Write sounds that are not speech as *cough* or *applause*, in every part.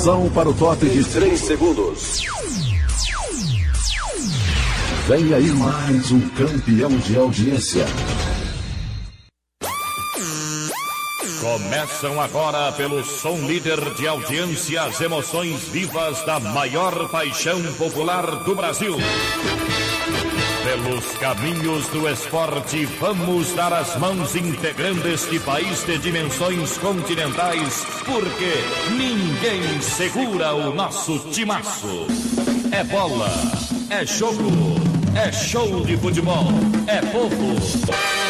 Atenção para o top de 3 segundos. Vem aí mais um campeão de audiência. Começam agora pelo som líder de audiência as emoções vivas da maior paixão popular do Brasil. Pelos caminhos do esporte, vamos dar as mãos integrando este país de dimensões continentais, porque ninguém segura o nosso timaço. É bola, é jogo, é show de futebol, é povo.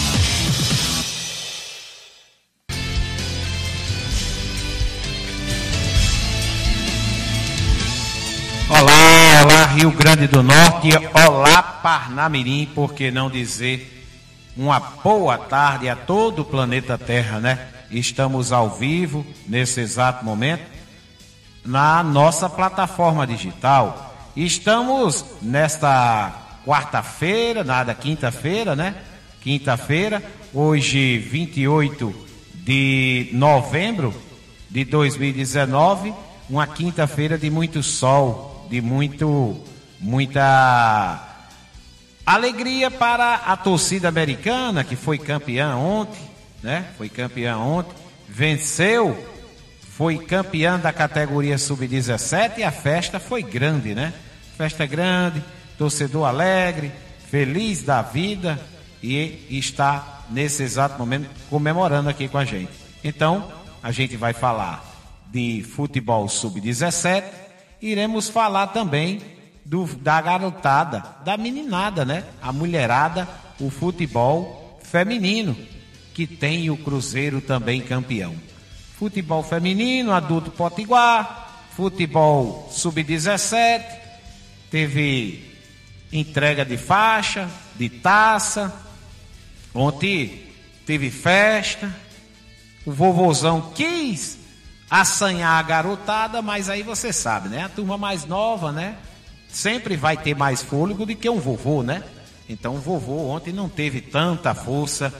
Olá, Rio Grande do Norte, olá Parnamirim, por que não dizer uma boa tarde a todo o planeta Terra, né? Estamos ao vivo nesse exato momento na nossa plataforma digital. Estamos nesta quarta-feira, nada, quinta-feira, né? Quinta-feira, hoje 28 de novembro de 2019, uma quinta-feira de muito sol, de muito muita alegria para a torcida americana que foi campeã ontem, né? Foi campeã ontem, venceu, foi campeã da categoria sub-17 e a festa foi grande, né? Festa grande, torcedor alegre, feliz da vida e está nesse exato momento comemorando aqui com a gente. Então, a gente vai falar de futebol sub-17, iremos falar também do, da garotada, da meninada, né? A mulherada, o futebol feminino, que tem o Cruzeiro também campeão. Futebol feminino, adulto potiguar, futebol sub-17, teve entrega de faixa, de taça. Ontem teve festa. O vovozão quis assanhar a garotada, mas aí você sabe, né? A turma mais nova, né? Sempre vai ter mais fôlego do que um vovô, né? Então o vovô ontem não teve tanta força.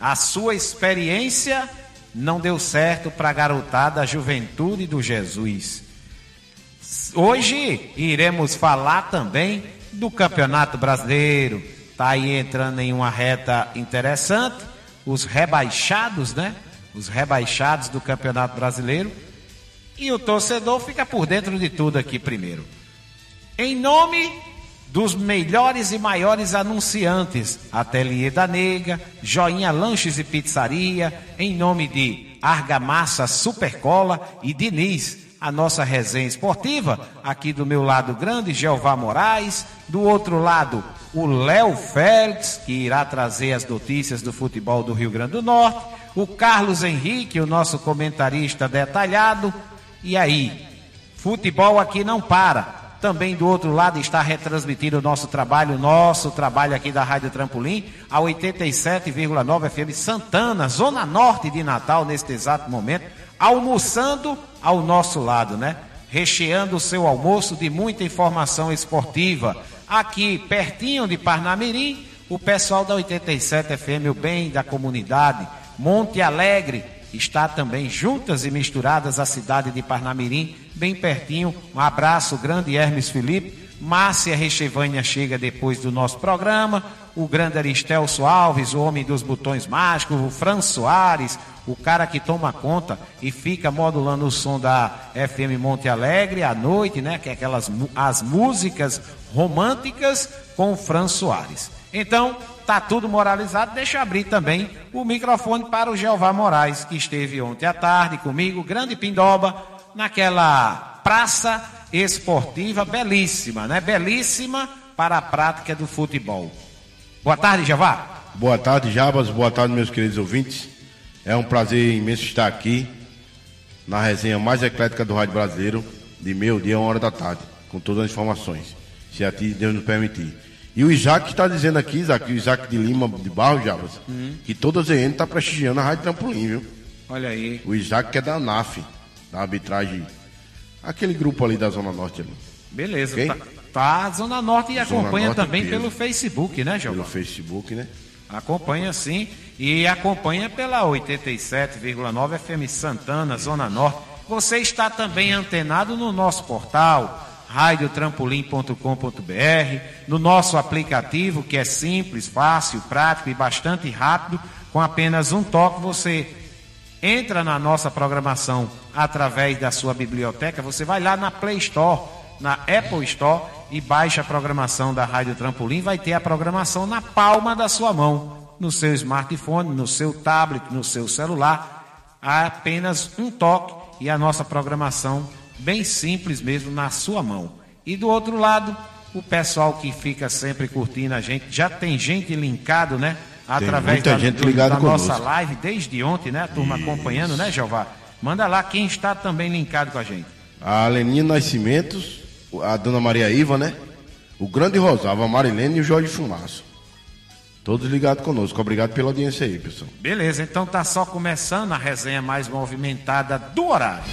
A sua experiência não deu certo para a garotada, a juventude do Jesus. Hoje iremos falar também do Campeonato Brasileiro. Está aí entrando em uma reta interessante. Os rebaixados, né? Os rebaixados do Campeonato Brasileiro. E o torcedor fica por dentro de tudo aqui primeiro. Em nome dos melhores e maiores anunciantes, Ateliê da Nega, Joinha Lanches e Pizzaria, em nome de Argamassa Supercola e Diniz, a nossa resenha esportiva, aqui do meu lado grande, Jeová Moraes, do outro lado, o Léo Félix, que irá trazer as notícias do futebol do Rio Grande do Norte, o Carlos Henrique, o nosso comentarista detalhado, e aí, futebol aqui não para. Também do outro lado está retransmitindo o nosso trabalho, nosso trabalho aqui da Rádio Trampolim, a 87,9 FM Santana, Zona Norte de Natal, neste exato momento, almoçando ao nosso lado, né? Recheando o seu almoço de muita informação esportiva. Aqui, pertinho de Parnamirim, o pessoal da 87 FM, o bem da comunidade, Monte Alegre, está também juntas e misturadas a cidade de Parnamirim, bem pertinho. Um abraço grande, Hermes Felipe. Márcia Rechevânia chega depois do nosso programa. O grande Aristelso Alves, o homem dos botões mágicos, o Fran Soares, o cara que toma conta e fica modulando o som da FM Monte Alegre à noite, né? Que é aquelas as músicas românticas com o Fran Soares. Então, tá tudo moralizado. Deixa eu abrir também o microfone para o Jeová Moraes, que esteve ontem à tarde comigo, grande Pindoba, naquela praça esportiva belíssima, né? Belíssima para a prática do futebol. Boa tarde, Jeová. Boa tarde, Jabas. Boa tarde, meus queridos ouvintes. É um prazer imenso estar aqui na resenha mais eclética do Rádio Brasileiro, de meio-dia a uma hora da tarde, com todas as informações, se a ti Deus nos permitir. E o Isaac está dizendo aqui, Isaac, o Isaac de Lima, de Barro Javas, Hum. que toda a ZN está prestigiando a Rádio Trampolim, viu? Olha aí. O Isaac que é da ANAF, da arbitragem, aquele grupo ali da Zona Norte ali, Beleza. Quem? Tá, tá Zona Norte e Zona acompanha Norte também pelo Facebook, né, pelo Giovanni? Facebook, né? Acompanha sim. E acompanha pela 87,9 FM Santana, Zona Norte. Você está também antenado no nosso portal radiotrampolim.com.br, no nosso aplicativo que é simples, fácil, prático e bastante rápido. Com apenas um toque você entra na nossa programação através da sua biblioteca, você vai lá na Play Store, na Apple Store e baixa a programação da Rádio Trampolim, vai ter a programação na palma da sua mão, no seu smartphone, no seu tablet, no seu celular, apenas um toque e a nossa programação bem simples mesmo na sua mão. E do outro lado, o pessoal que fica sempre curtindo a gente, já tem gente linkado, né? Através da, do- da nossa live desde ontem, né? A turma acompanhando, né, Jeová? Manda lá quem está também linkado com a gente. A Leninha Nascimentos, a Dona Maria Iva, né? O Grande Rosava, a Marilene e o Jorge Fumaço. Todos ligados conosco. Obrigado pela audiência aí, pessoal. Beleza, então tá só começando a resenha mais movimentada do horário.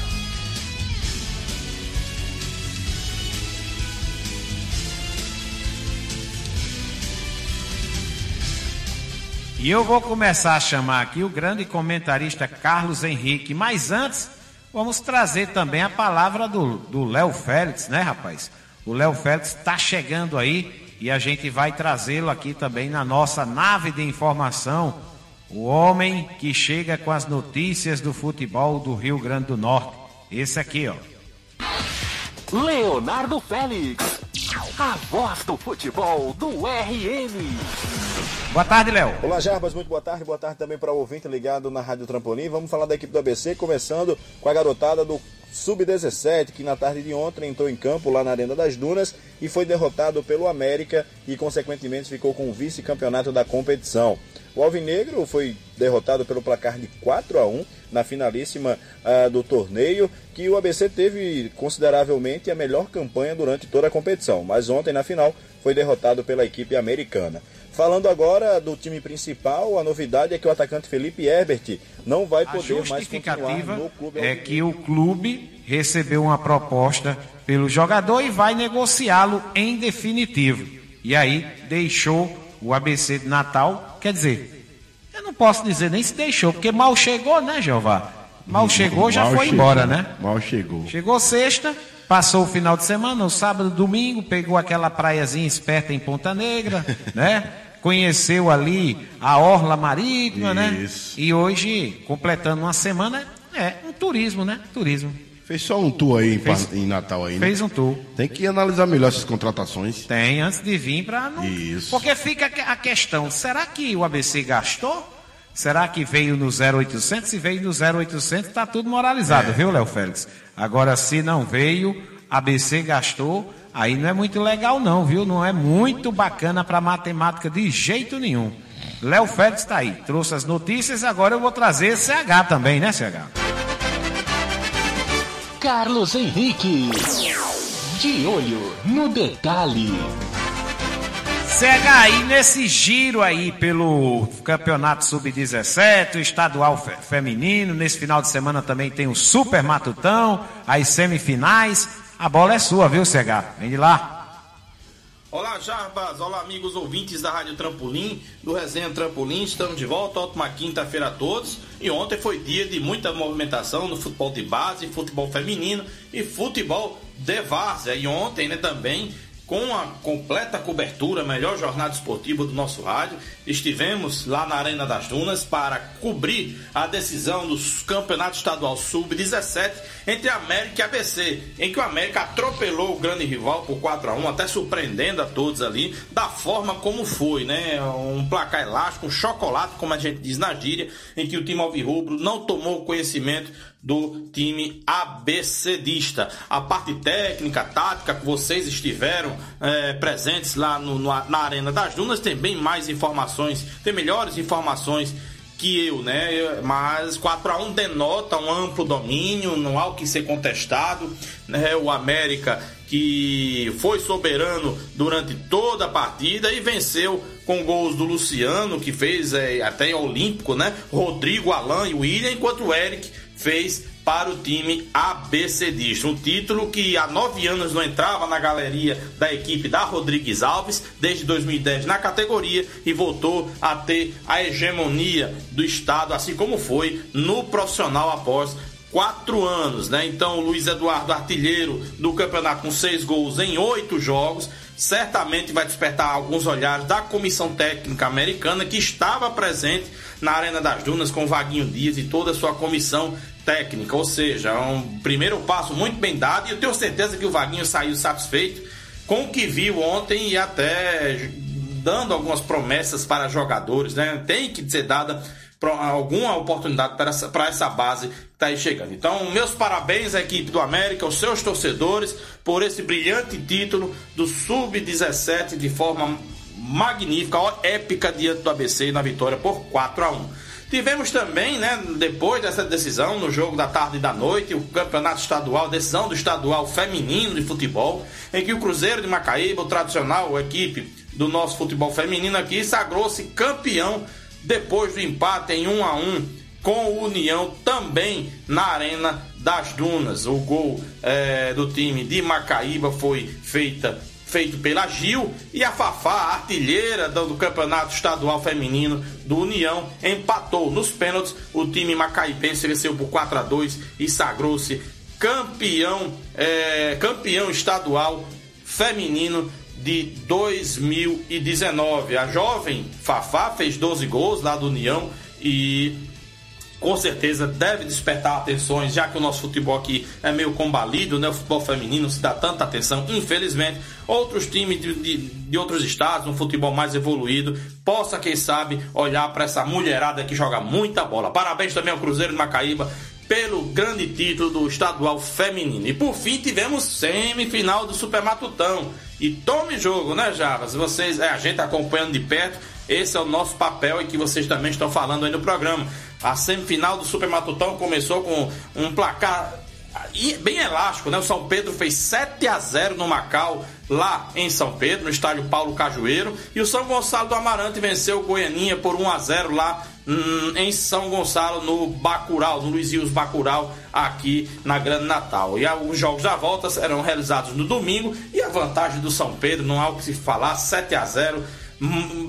E eu vou começar a chamar aqui o grande comentarista Carlos Henrique. Mas antes, vamos trazer também a palavra do Léo Félix, né, rapaz? O Léo Félix está chegando aí e a gente vai trazê-lo aqui também na nossa nave de informação. O homem que chega com as notícias do futebol do Rio Grande do Norte. Esse aqui, ó. Leonardo Félix, a voz do futebol do RN. Boa tarde, Léo. Olá, Jarbas, muito boa tarde. Boa tarde também para o ouvinte ligado na Rádio Trampolim. Vamos falar da equipe do ABC, começando com a garotada do Sub-17, que na tarde de ontem entrou em campo lá na Arena das Dunas e foi derrotado pelo América e, consequentemente, ficou com o vice-campeonato da competição. O Alvinegro foi derrotado pelo placar de 4 a 1 na finalíssima ah, do torneio, que o ABC teve consideravelmente a melhor campanha durante toda a competição, mas ontem na final foi derrotado pela equipe americana. Falando agora do time principal, a novidade é que o atacante Felipe Herbert não vai A poder mais continuar justificativa no clube é que o clube recebeu uma proposta pelo jogador e vai negociá-lo em definitivo. E aí deixou o ABC de Natal. Quer dizer, eu não posso dizer nem se deixou, porque mal chegou, né, Jeová? Mal chegou, já Mal foi chegou. embora, né? Mal chegou. Chegou sexta, passou o final de semana, o sábado, domingo, pegou aquela praiazinha esperta em Ponta Negra, *laughs* né? Conheceu ali a Orla Marítima, né? Isso. E hoje, completando uma semana, é um turismo, né? Turismo. Fez só um tour aí em, Fez- em Natal aí, né? Fez um tour. Tem que analisar melhor essas contratações. Tem, antes de vir para não. Isso. Porque fica a questão: será que o ABC gastou? Será que veio no 0800? Se veio no 0800, está tudo moralizado, É. viu, Léo Félix? Agora, se não veio, ABC gastou, aí não é muito legal, não, viu? Não é muito bacana para matemática de jeito nenhum. Léo Félix está aí, trouxe as notícias, agora eu vou trazer CH também, né, CH? Carlos Henrique, de olho no detalhe. CH aí nesse giro aí pelo Campeonato Sub-17, o estadual fe- feminino, nesse final de semana também tem o Super Matutão, as semifinais. A bola é sua, viu, CH? Vem de lá. Olá, Jarbas. Olá, amigos ouvintes da Rádio Trampolim, do Resenha Trampolim. Estamos de volta. Ótima quinta-feira a todos. E ontem foi dia de muita movimentação no futebol de base, futebol feminino e futebol de várzea. E ontem, né, também, com a completa cobertura, melhor jornada esportiva do nosso rádio, estivemos lá na Arena das Dunas para cobrir a decisão do Campeonato Estadual Sub-17 entre América e ABC, em que o América atropelou o grande rival por 4 a 1 até surpreendendo a todos ali, da forma como foi, né? Um placar elástico, um chocolate, como a gente diz na gíria, em que o time alvirrubro não tomou conhecimento do time ABCdista. A parte técnica, tática, que vocês estiveram eh, presentes lá no- no- na Arena das Dunas, tem bem mais informações, tem melhores informações que eu, né? Mas 4 a 1 denota um amplo domínio, não há o que ser contestado, né? O América que foi soberano durante toda a partida e venceu com gols do Luciano, que fez é, até olímpico, né? Rodrigo, Alain e William, enquanto o Eric fez para o time ABCdista. Um título que há nove anos não entrava na galeria da equipe da Rodrigues Alves, desde 2010 na categoria, e voltou a ter a hegemonia do Estado, assim como foi no profissional após quatro anos, né? Então, o Luiz Eduardo, artilheiro do campeonato com seis gols em oito jogos, certamente vai despertar alguns olhares da comissão técnica americana que estava presente na Arena das Dunas com Vaguinho Dias e toda a sua comissão técnica. Ou seja, é um primeiro passo muito bem dado e eu tenho certeza que o Vaguinho saiu satisfeito com o que viu ontem e até dando algumas promessas para jogadores, né? Tem que ser dada alguma oportunidade para essa, para essa base que está aí chegando. Então, meus parabéns à equipe do América, aos seus torcedores, por esse brilhante título do Sub-17 de forma magnífica, épica diante do ABC na vitória por 4 a 1. Tivemos também, né, depois dessa decisão, no jogo da tarde e da noite, o campeonato estadual, decisão do estadual feminino de futebol, em que o Cruzeiro de Macaíba, o tradicional equipe do nosso futebol feminino aqui, sagrou-se campeão depois do empate em 1 a 1 com o União também na Arena das Dunas. O gol é, do time de Macaíba foi feita, feito pela Gil e a Fafá, artilheira do, Campeonato Estadual Feminino do União, empatou nos pênaltis. O time macaíbense venceu por 4 a 2 e sagrou-se campeão, é, campeão estadual feminino de 2019. A jovem Fafá fez 12 gols lá do União e com certeza deve despertar atenções, já que o nosso futebol aqui é meio combalido, né? O futebol feminino se dá tanta atenção, infelizmente. Outros times de, de, de outros estados, um futebol mais evoluído, possa, quem sabe, olhar para essa mulherada que joga muita bola. Parabéns também ao Cruzeiro de Macaíba pelo grande título do estadual feminino. E por fim tivemos semifinal do Super Matutão. E tome jogo, né, Javas? Vocês, é, a gente acompanhando de perto, esse é o nosso papel e que vocês também estão falando aí no programa. A semifinal do Super Matutão começou com um placar bem elástico, né? O São Pedro fez 7 a 0 no Macau, lá em São Pedro, no estádio Paulo Cajueiro, e o São Gonçalo do Amarante venceu o Goianinha por 1 a 0 lá hum, em São Gonçalo, no Bacural, no Luiz Rios Bacural, aqui na Grande Natal. E os jogos da volta serão realizados no domingo, e a vantagem do São Pedro, não há o que se falar, 7 a 0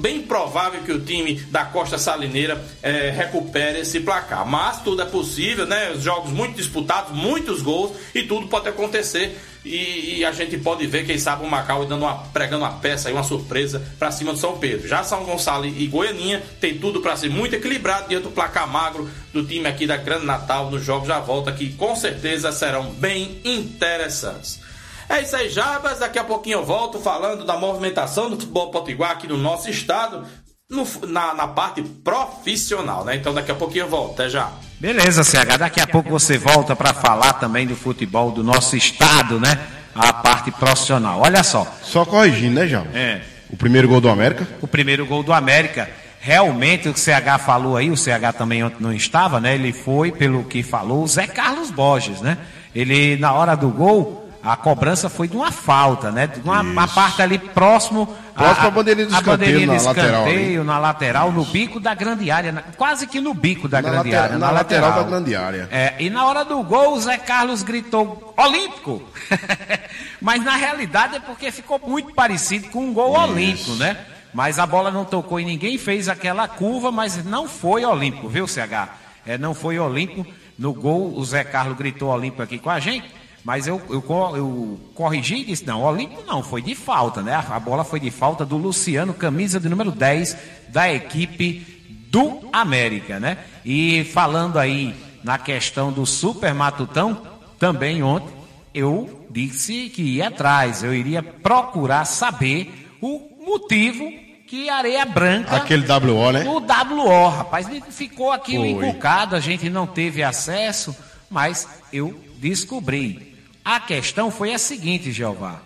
bem provável que o time da Costa Salineira é, recupere esse placar. Mas tudo é possível, né? Jogos muito disputados, muitos gols e tudo pode acontecer. E, e, a gente pode ver, quem sabe, o Macau dando uma, pregando uma peça e uma surpresa para cima do São Pedro. Já São Gonçalo e Goianinha tem tudo para ser muito equilibrado diante do placar magro do time aqui da Grande Natal nos jogos da volta, que com certeza serão bem interessantes. É isso aí, Jabas. Daqui a pouquinho eu volto falando da movimentação do futebol potiguar aqui no nosso estado, no, na, na, parte profissional, né? Então daqui a pouquinho eu volto. Até já. Beleza, CH. Daqui a pouco você volta para falar também do futebol do nosso estado, né? A parte profissional. Olha só. Só corrigindo, né, João? É. O primeiro gol do América? O primeiro gol do América. Realmente, o que o CH falou aí, o CH também ontem não estava, né? Ele foi, pelo que falou, o Zé Carlos Borges, né? Ele, na hora do gol, a cobrança foi de uma falta, né? De uma, uma parte ali próximo, à bandeirinha do escanteio, na lateral, na lateral, no bico da grande área, na, quase que no bico da na grande later, área. Na, na lateral, lateral, da grande área. É, e na hora do gol, o Zé Carlos gritou Olímpico! *laughs* Mas na realidade é porque ficou muito parecido com um gol Isso. olímpico, né? Mas a bola não tocou em ninguém, fez aquela curva, mas não foi olímpico, viu, CH? É, não foi olímpico. No gol, o Zé Carlos gritou olímpico aqui com a gente. Mas eu, eu, eu corrigi e disse, não, o Olímpico não, foi de falta, né? A bola foi de falta do Luciano, camisa de número 10 da equipe do América, né? E falando aí na questão do Super Matutão, também ontem eu disse que ia atrás, eu iria procurar saber o motivo que Areia Branca. Aquele WO, né? O WO, rapaz, ficou aquilo encucado, a gente não teve acesso, mas eu descobri. A questão foi a seguinte, Jeová.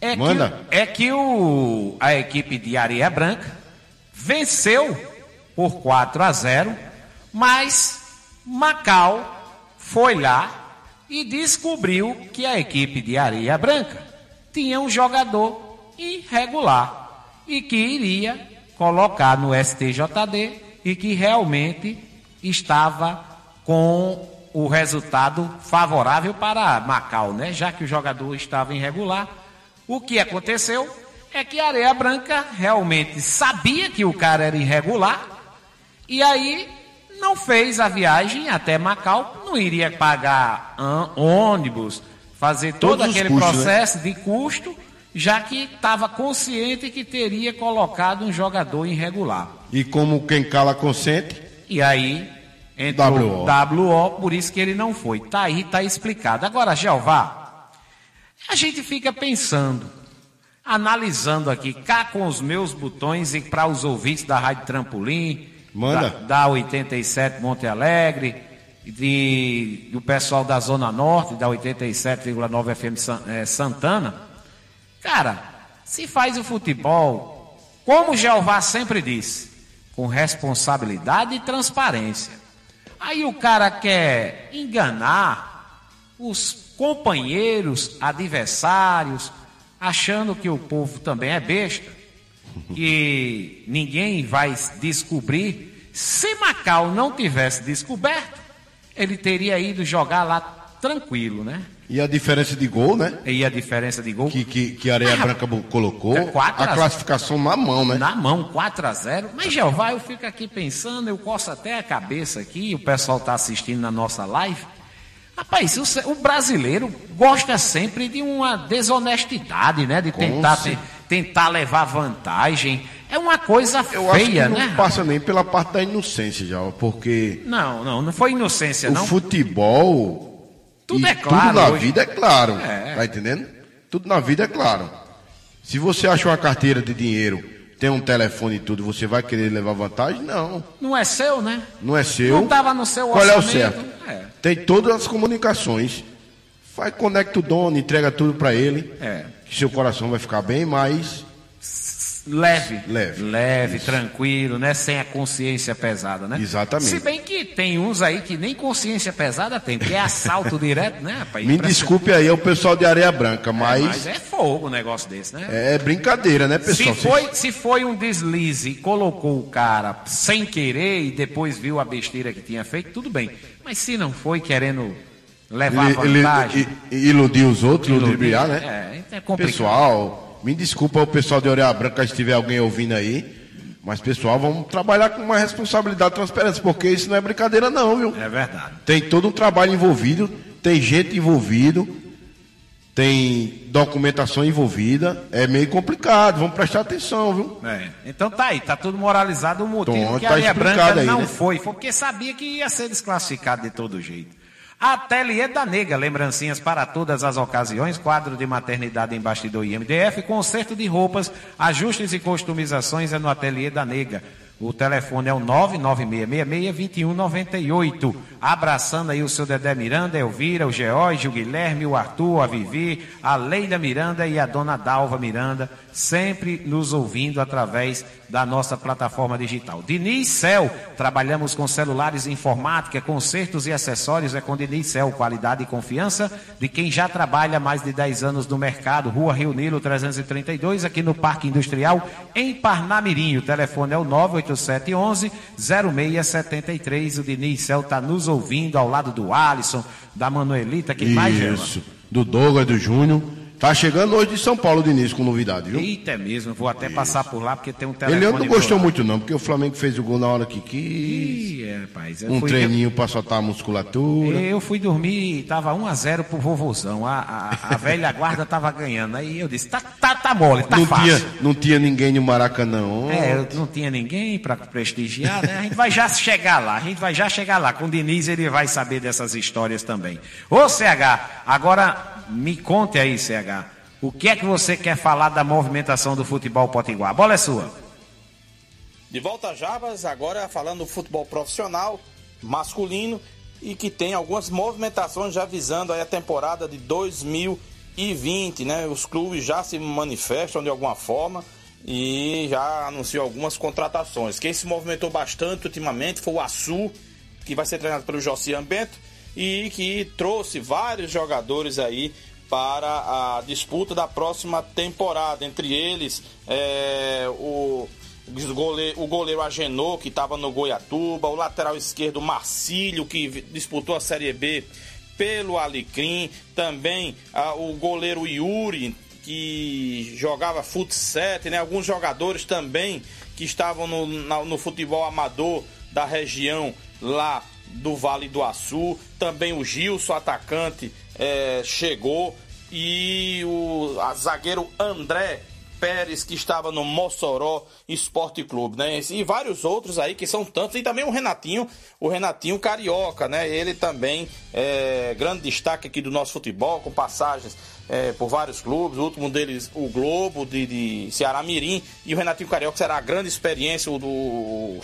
É Manda. que, é que o, a equipe de Areia Branca venceu por 4 a 0 Mas Macau foi lá e descobriu que a equipe de Areia Branca tinha um jogador irregular e que iria colocar no STJD e que realmente estava com o resultado favorável para Macau, né? Já que o jogador estava irregular. O que aconteceu é que a Areia Branca realmente sabia que o cara era irregular e aí não fez a viagem até Macau, não iria pagar ônibus, fazer todo Todos os aquele custos, né? processo de custo, já que estava consciente que teria colocado um jogador irregular. E como quem cala consente, E aí entrou WO. WO, por isso que ele não foi. Tá aí, tá explicado. Agora, Jeová, a gente fica pensando, analisando aqui, cá com os meus botões e para os ouvintes da Rádio Trampolim, Manda. Da, da 87 Monte Alegre, de, do pessoal da Zona Norte, da 87,9 FM eh, Santana. Cara, se faz o futebol, como Jeová sempre disse, com responsabilidade e transparência. Aí o cara quer enganar os companheiros, adversários, achando que o povo também é besta, que ninguém vai descobrir. Se Macau não tivesse descoberto, ele teria ido jogar lá tranquilo, né? E a diferença de gol, né? E a diferença de gol Que, que, que a Areia Ah, Branca colocou, é a a- classificação na mão, né? na mão, 4 a 0 Mas, Jeová, eu fico aqui pensando, eu coço até a cabeça aqui, o pessoal está assistindo na nossa live. Rapaz, o, o brasileiro gosta sempre de uma desonestidade, né? De tentar, te- tentar levar vantagem. É uma coisa Eu acho que feia, não né? passa nem pela parte da inocência já, porque Não, não, não foi inocência, o não. futebol Tudo e é claro tudo na hoje. vida é claro, É. tá entendendo? Tudo na vida é claro. Se você acha uma carteira de dinheiro, tem um telefone e tudo, você vai querer levar vantagem? Não, Não é seu, né? não é seu. Não estava no seu Qual é o orçamento. certo? É. Tem todas as comunicações. Faz, conecta o dono, entrega tudo para ele. É. Que seu coração vai ficar bem mais Leve. Leve. Leve, Isso. tranquilo, né? Sem a consciência pesada, né? Exatamente. Se bem que tem uns aí que nem consciência pesada tem, que é assalto *laughs* direto, né, rapaz? Me desculpe aí, é o pessoal de Areia Branca, mas, Mas é fogo um negócio desse, né? é, brincadeira, né, Se pessoal? foi, se foi um deslize e colocou o cara sem querer e depois viu a besteira que tinha feito, tudo bem. Mas se não foi querendo levar Ele, ele- vantagem. i- iludir os outros, iludir, ludibriar, né? É, é complicado. Pessoal, me desculpa o pessoal de Areia Branca se tiver alguém ouvindo aí. Mas, pessoal, vamos trabalhar com uma responsabilidade e transparência, porque isso não é brincadeira, não, viu? É verdade. Tem todo um trabalho envolvido, tem gente envolvido, tem documentação envolvida. É meio complicado, vamos prestar atenção, viu? É. Então tá aí, tá tudo moralizado o motivo Então, que tá a Areia Branca aí, não né? foi. Foi porque sabia que ia ser desclassificado de todo jeito. Ateliê da Nega, lembrancinhas para todas as ocasiões, quadro de maternidade em bastidor e MDF, conserto de roupas, ajustes e customizações é no Ateliê da Nega. O telefone é o 99666-2198. Abraçando aí o seu Dedé Miranda, Elvira, o George, o Guilherme, o Arthur, a Vivi, a Leila Miranda e a dona Dalva Miranda, sempre nos ouvindo através da nossa plataforma digital. Diniz Cel, trabalhamos com celulares informática, consertos e acessórios, é com Diniz Cel, qualidade e confiança de quem já trabalha há mais de 10 anos no mercado. Rua Rio Nilo 332, aqui no Parque Industrial, em Parnamirim. O telefone é o 98711 0673. O Diniz Cel está nos ouvindo ao lado do Alisson, da Manuelita, que mais? Isso. Do Douglas, do Júnior. Tá chegando hoje de São Paulo, Diniz, com novidade, viu? Eita, é mesmo, vou até passar por lá porque tem um telefone. Ele não gostou muito, não, porque o Flamengo fez o gol na hora que quis. Ih, rapaz, Um treininho pra soltar a musculatura. Eu fui dormir, tava 1 a 0 pro vovozão. A, a, a velha guarda tava ganhando. Aí eu disse, tá, tá, tá mole, tá não, fácil. tinha, não tinha ninguém no Maracanã. ontem. É, não tinha ninguém para prestigiar, né? A gente vai já chegar lá, a gente vai já chegar lá. Com o Diniz ele vai saber dessas histórias também. Ô CH, agora me conte aí, CH, o que é que você quer falar da movimentação do futebol potiguar? A bola é sua. De volta a Jabas, agora falando do futebol profissional, masculino, e que tem algumas movimentações já visando a temporada de 2020, né? Os clubes já se manifestam de alguma forma e já anunciou algumas contratações. Quem se movimentou bastante ultimamente foi o Açu, que vai ser treinado pelo Josian Bento e que trouxe vários jogadores aí para a disputa da próxima temporada. Entre eles, é, o, goleiro, o goleiro Agenor, que estava no Goiatuba, o lateral esquerdo Marcílio, que disputou a Série B pelo Alecrim, também ah, o goleiro Yuri, que jogava futsal, né? Alguns jogadores também que estavam no, na, no futebol amador da região lá do Vale do Açu. Também o Gilson, atacante, é, chegou. E o zagueiro André Pérez, que estava no Mossoró Esporte Clube, né? E vários outros aí que são tantos. E também o Renatinho, o Renatinho Carioca, né? Ele também é grande destaque aqui do nosso futebol, com passagens é, por vários clubes. O último deles, o Globo de, de Ceará Mirim. E o Renatinho Carioca será a grande experiência, o, do, o,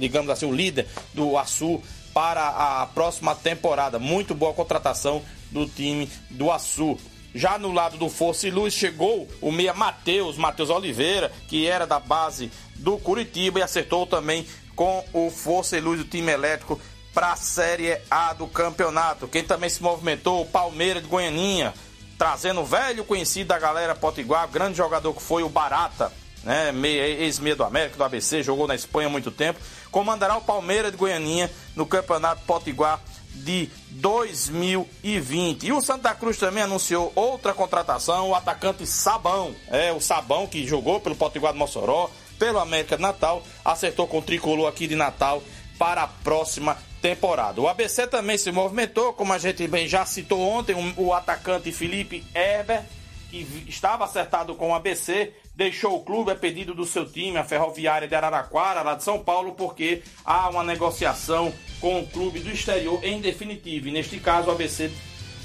digamos assim, o líder do Açu para a próxima temporada. Muito boa contratação do time do Açu. Já no lado do Força e Luz chegou o meia Matheus, Matheus Oliveira, que era da base do Curitiba e acertou também com o Força e Luz do time elétrico para a Série A do campeonato. Quem também se movimentou, o Palmeiras de Goianinha, trazendo o velho conhecido da galera Potiguar, grande jogador que foi o Barata, né, ex-meia do América, do ABC, jogou na Espanha há muito tempo, comandará o Palmeiras de Goianinha no Campeonato Potiguar de 2020. E o Santa Cruz também anunciou outra contratação, o atacante Sabão. É, o Sabão que jogou pelo Potiguar do Mossoró, pelo América de Natal, acertou com o tricolor aqui de Natal para a próxima temporada. O ABC também se movimentou, como a gente bem já citou ontem, o atacante Felipe Herber, que estava acertado com o ABC, deixou o clube a pedido do seu time, a Ferroviária de Araraquara, lá de São Paulo, porque há uma negociação com o clube do exterior em definitivo. E neste caso, o ABC,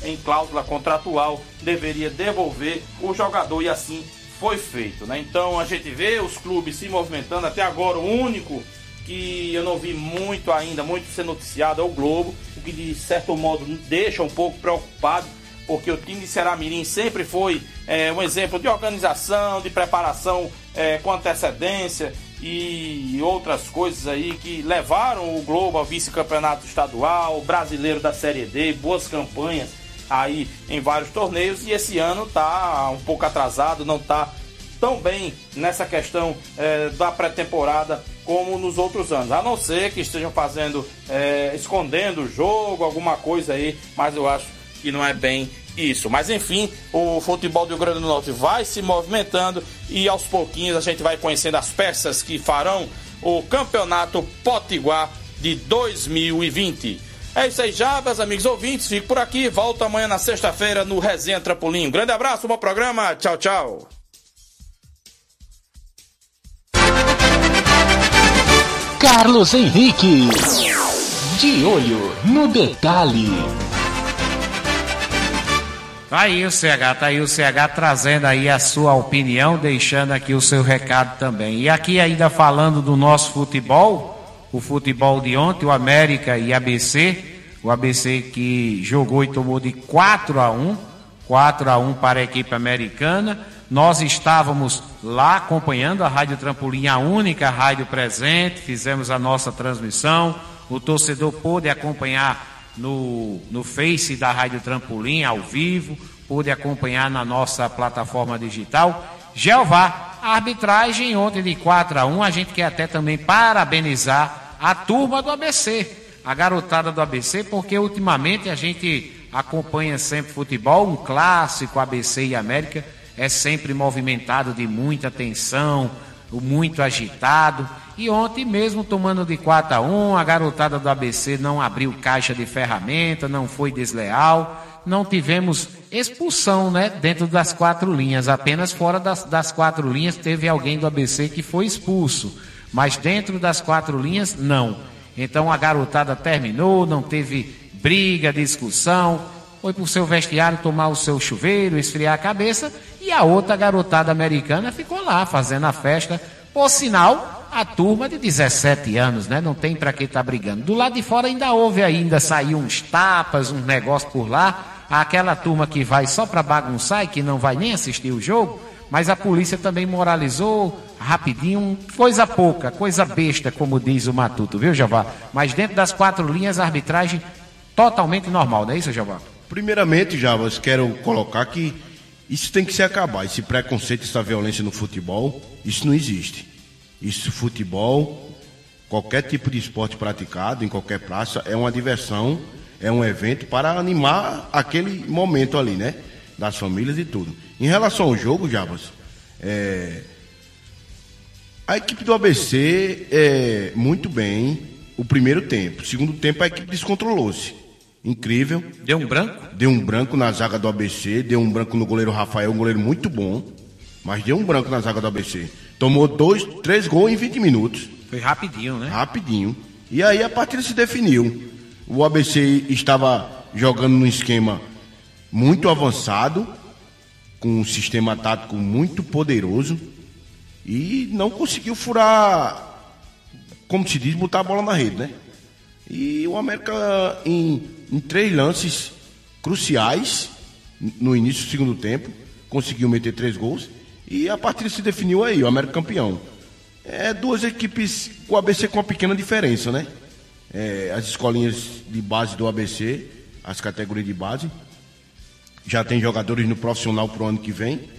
em cláusula contratual, deveria devolver o jogador e assim foi feito. Né? Então a gente vê os clubes se movimentando. Até agora, o único que eu não vi muito ainda, muito ser noticiado é o Globo, o que de certo modo deixa um pouco preocupado porque o time de Ceará Mirim sempre foi é, um exemplo de organização, de preparação é, com antecedência e outras coisas aí que levaram o Globo ao vice-campeonato estadual, brasileiro da Série D, boas campanhas aí em vários torneios e esse ano tá um pouco atrasado, não tá tão bem nessa questão é, da pré-temporada como nos outros anos. A não ser que estejam fazendo, é, escondendo o jogo, alguma coisa aí, mas eu acho que não é bem isso. Mas enfim, o futebol do Rio Grande do Norte vai se movimentando e aos pouquinhos a gente vai conhecendo as peças que farão o Campeonato Potiguar de 2020. É isso aí já, meus amigos ouvintes. Fico por aqui. Volto amanhã na sexta-feira no Resenha Trampolim. Grande abraço, bom programa. Tchau, tchau. Carlos Henrique. De olho no detalhe. Tá aí o CH, tá aí o CH trazendo aí a sua opinião, deixando aqui o seu recado também. E aqui ainda falando do nosso futebol, o futebol de ontem, o América e ABC, o ABC que jogou e tomou de 4 a 1, 4 a 1 para a equipe americana. Nós estávamos lá acompanhando a Rádio Trampolim, a única rádio presente, fizemos a nossa transmissão. O torcedor pôde acompanhar no, no Face da Rádio Trampolim, ao vivo, pôde acompanhar na nossa plataforma digital. Jeová, a arbitragem ontem de 4 a 1, a gente quer até também parabenizar a turma do ABC, a garotada do ABC, porque ultimamente a gente acompanha sempre futebol, um clássico ABC e América é sempre movimentado de muita tensão, muito agitado. E ontem mesmo tomando de 4 a 1, a garotada do ABC não abriu caixa de ferramenta, não foi desleal, não tivemos expulsão, né, dentro das quatro linhas, apenas fora das, das quatro linhas teve alguém do ABC que foi expulso, mas dentro das quatro linhas não. Então a garotada terminou, não teve briga, discussão, foi para o seu vestiário tomar o seu chuveiro, esfriar a cabeça, e a outra garotada americana ficou lá fazendo a festa, por sinal, a turma de 17 anos, né? Não tem para que estar tá brigando. Do lado de fora ainda houve ainda saiu uns tapas, uns negócios por lá. Aquela turma que vai só para bagunçar e que não vai nem assistir o jogo, Mas a polícia também moralizou rapidinho, coisa pouca, coisa besta, como diz o Matuto, viu, Javá? Mas dentro das quatro linhas, a arbitragem totalmente normal, não é isso, Javá? Primeiramente, Javas, quero colocar que isso tem que se acabar. Esse preconceito, essa violência no futebol, isso não existe. Isso, futebol, qualquer tipo de esporte praticado, em qualquer praça, é uma diversão, é um evento para animar aquele momento ali, né? Das famílias e tudo. Em relação ao jogo, Javas, é, a equipe do ABC é muito bem o primeiro tempo. Segundo tempo, a equipe descontrolou-se. Incrível. Deu um branco? Deu um branco na zaga do ABC, deu um branco no goleiro Rafael, um goleiro muito bom. Mas deu um branco na zaga do ABC. Tomou dois, três gols em 20 minutos. Foi rapidinho, né? Rapidinho. E aí a partida se definiu. O ABC estava jogando num esquema muito avançado, com um sistema tático muito poderoso e não conseguiu furar, como se diz, botar a bola na rede, né? E o América, em, em três lances cruciais, no início do segundo tempo, conseguiu meter três gols e a partida se definiu aí, o América campeão. É duas equipes com o ABC com uma pequena diferença, né? É, as escolinhas de base do ABC, as categorias de base, já tem jogadores no profissional pro ano que vem.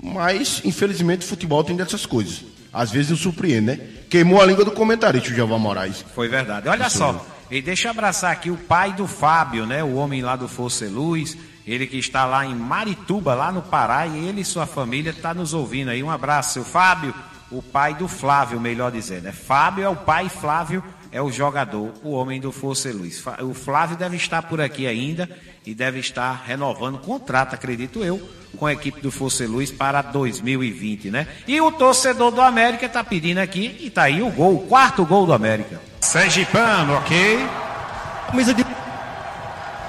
Mas, infelizmente, o futebol tem dessas coisas. Às vezes não surpreende, né? Queimou a língua do comentarista, o Jeová Moraes. Foi verdade. Olha Isso só, e deixa eu abraçar aqui o pai do Fábio, né? O homem lá do Força e Luz, ele que está lá em Marituba, lá no Pará, e ele e sua família está nos ouvindo aí. Um abraço, seu Fábio, o pai do Flávio, melhor dizendo. né? Fábio é o pai, Flávio é o jogador, o homem do Força e Luz. O Flávio deve estar por aqui ainda e deve estar renovando o contrato, acredito eu, com a equipe do Força e Luz para 2020, né? E o torcedor do América está pedindo aqui, e tá aí o gol, o quarto gol do América. Sergipano, ok? Camisa de...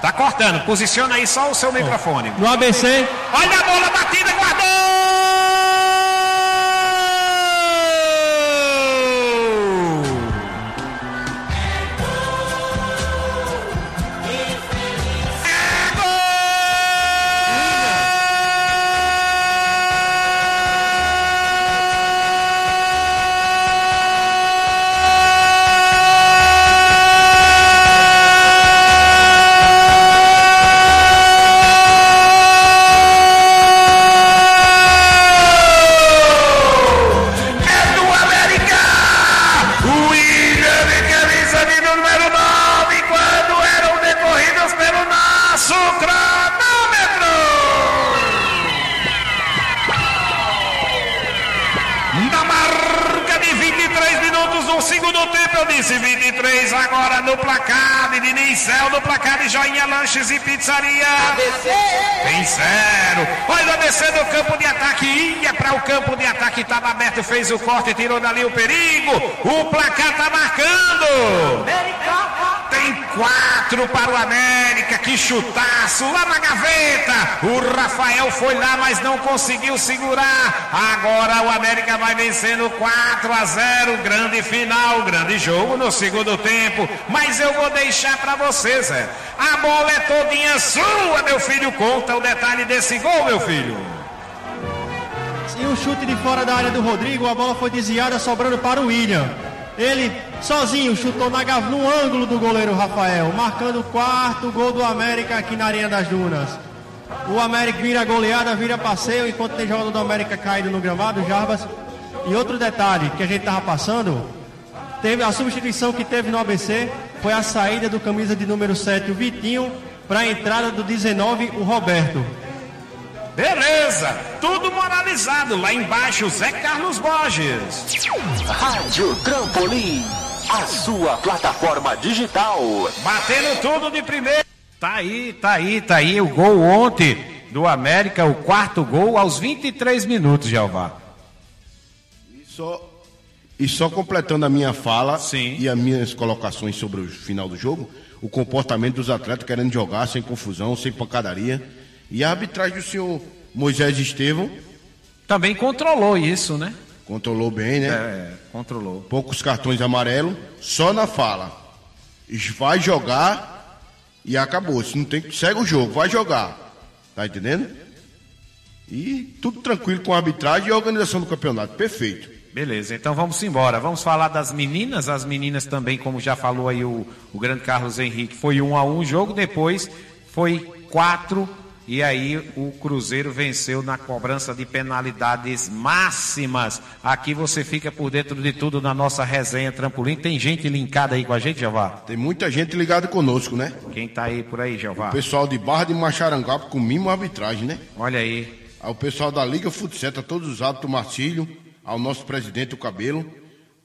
Tá cortando, posiciona aí só o seu microfone. No ABC, Olha a bola batida, guardou! segundo tempo eu disse 23 agora no placar de Dinizel, no placar de Joinha Lanches e Pizzaria. ABC. Tem zero. Olha o ABC do campo de ataque, ia para o campo de ataque, estava aberto, fez o corte, tirou dali o perigo. O placar tá marcando. Americano. 4 para o América, que chutaço lá na gaveta. O Rafael foi lá, mas não conseguiu segurar. Agora o América vai vencendo 4 a 0. Grande final, grande jogo no segundo tempo. Mas eu vou deixar para você, Zé. A bola é todinha sua, meu filho. Conta o detalhe desse gol, meu filho. E o chute de fora da área do Rodrigo, a bola foi desviada, sobrando para o William. Ele sozinho chutou na gav- no ângulo do goleiro Rafael, marcando o quarto gol do América aqui na Areia das Dunas. O América vira goleada, vira passeio, enquanto tem jogador do América caído no gramado, Jarbas. E outro detalhe que a gente tava passando, teve a substituição que teve no ABC foi a saída do camisa de número 7, o Vitinho, para a entrada do 19, o Roberto. Beleza, tudo moralizado. Lá embaixo, Zé Carlos Borges. Rádio Trampolim, a sua plataforma digital. Batendo tudo de primeiro. Tá aí, tá aí, tá aí o gol ontem do América, o quarto gol aos 23 minutos, Jeová. E só, e só completando a minha fala Sim. e as minhas colocações sobre o final do jogo, o comportamento dos atletas querendo jogar sem confusão, sem pancadaria. E a arbitragem do senhor Moisés Estevão Também controlou isso, né? controlou bem, né? É, controlou. Poucos cartões amarelos, só na fala. Vai jogar e acabou. Se não tem, segue o jogo, vai jogar. Tá entendendo? E tudo tranquilo com a arbitragem e a organização do campeonato. Perfeito. Beleza, então vamos embora. Vamos falar das meninas. As meninas também, como já falou aí o, o grande Carlos Henrique, foi um a um o jogo, depois foi quatro e aí o Cruzeiro venceu na cobrança de penalidades máximas. Aqui você fica por dentro de tudo na nossa resenha Trampolim. Tem gente linkada aí com a gente, Jeová? Tem muita gente ligada conosco, né? Quem tá aí por aí, Jeová? O pessoal de Barra de Macharangapo com mimo arbitragem, né? Olha aí. Ao pessoal da Liga Futsal, a todos os hábitos, Marcílio, ao nosso presidente, o Cabelo.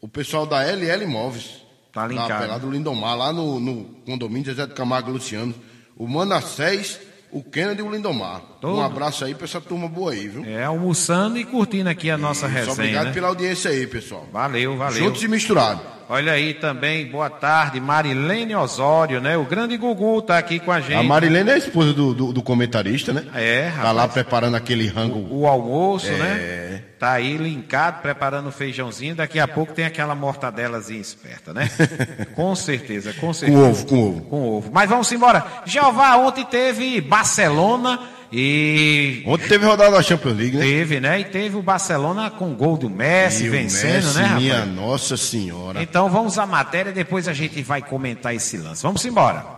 O pessoal da LL Imóveis. Tá linkado. Lá do Lindomar, lá no, no condomínio José de Camargo Luciano. O Manassés o Kennedy e o Lindomar. Todo. Um abraço aí pra essa turma boa aí, viu? É, almoçando e curtindo aqui a nossa Isso, resenha. Obrigado né? pela audiência aí, pessoal. Valeu, valeu. Juntos e misturados. Olha aí também, boa tarde, Marilene Osório, né? O grande Gugu tá aqui com a gente. A Marilene é a esposa do, do, do comentarista, né? É, Tá lá preparando aquele rango. o almoço, É. né? Tá aí linkado, preparando o feijãozinho. Daqui a pouco tem aquela mortadelazinha esperta, né? *laughs* com certeza, com certeza. Com ovo, com ovo. Com ovo. Mas vamos embora. Jeová, ontem teve Barcelona e. Ontem teve rodada da Champions League, né? Teve, né? E teve o Barcelona com gol do Messi E vencendo, Messi, né, rapaz? Minha Nossa Senhora. Então vamos à matéria, depois a gente vai comentar esse lance. Vamos embora.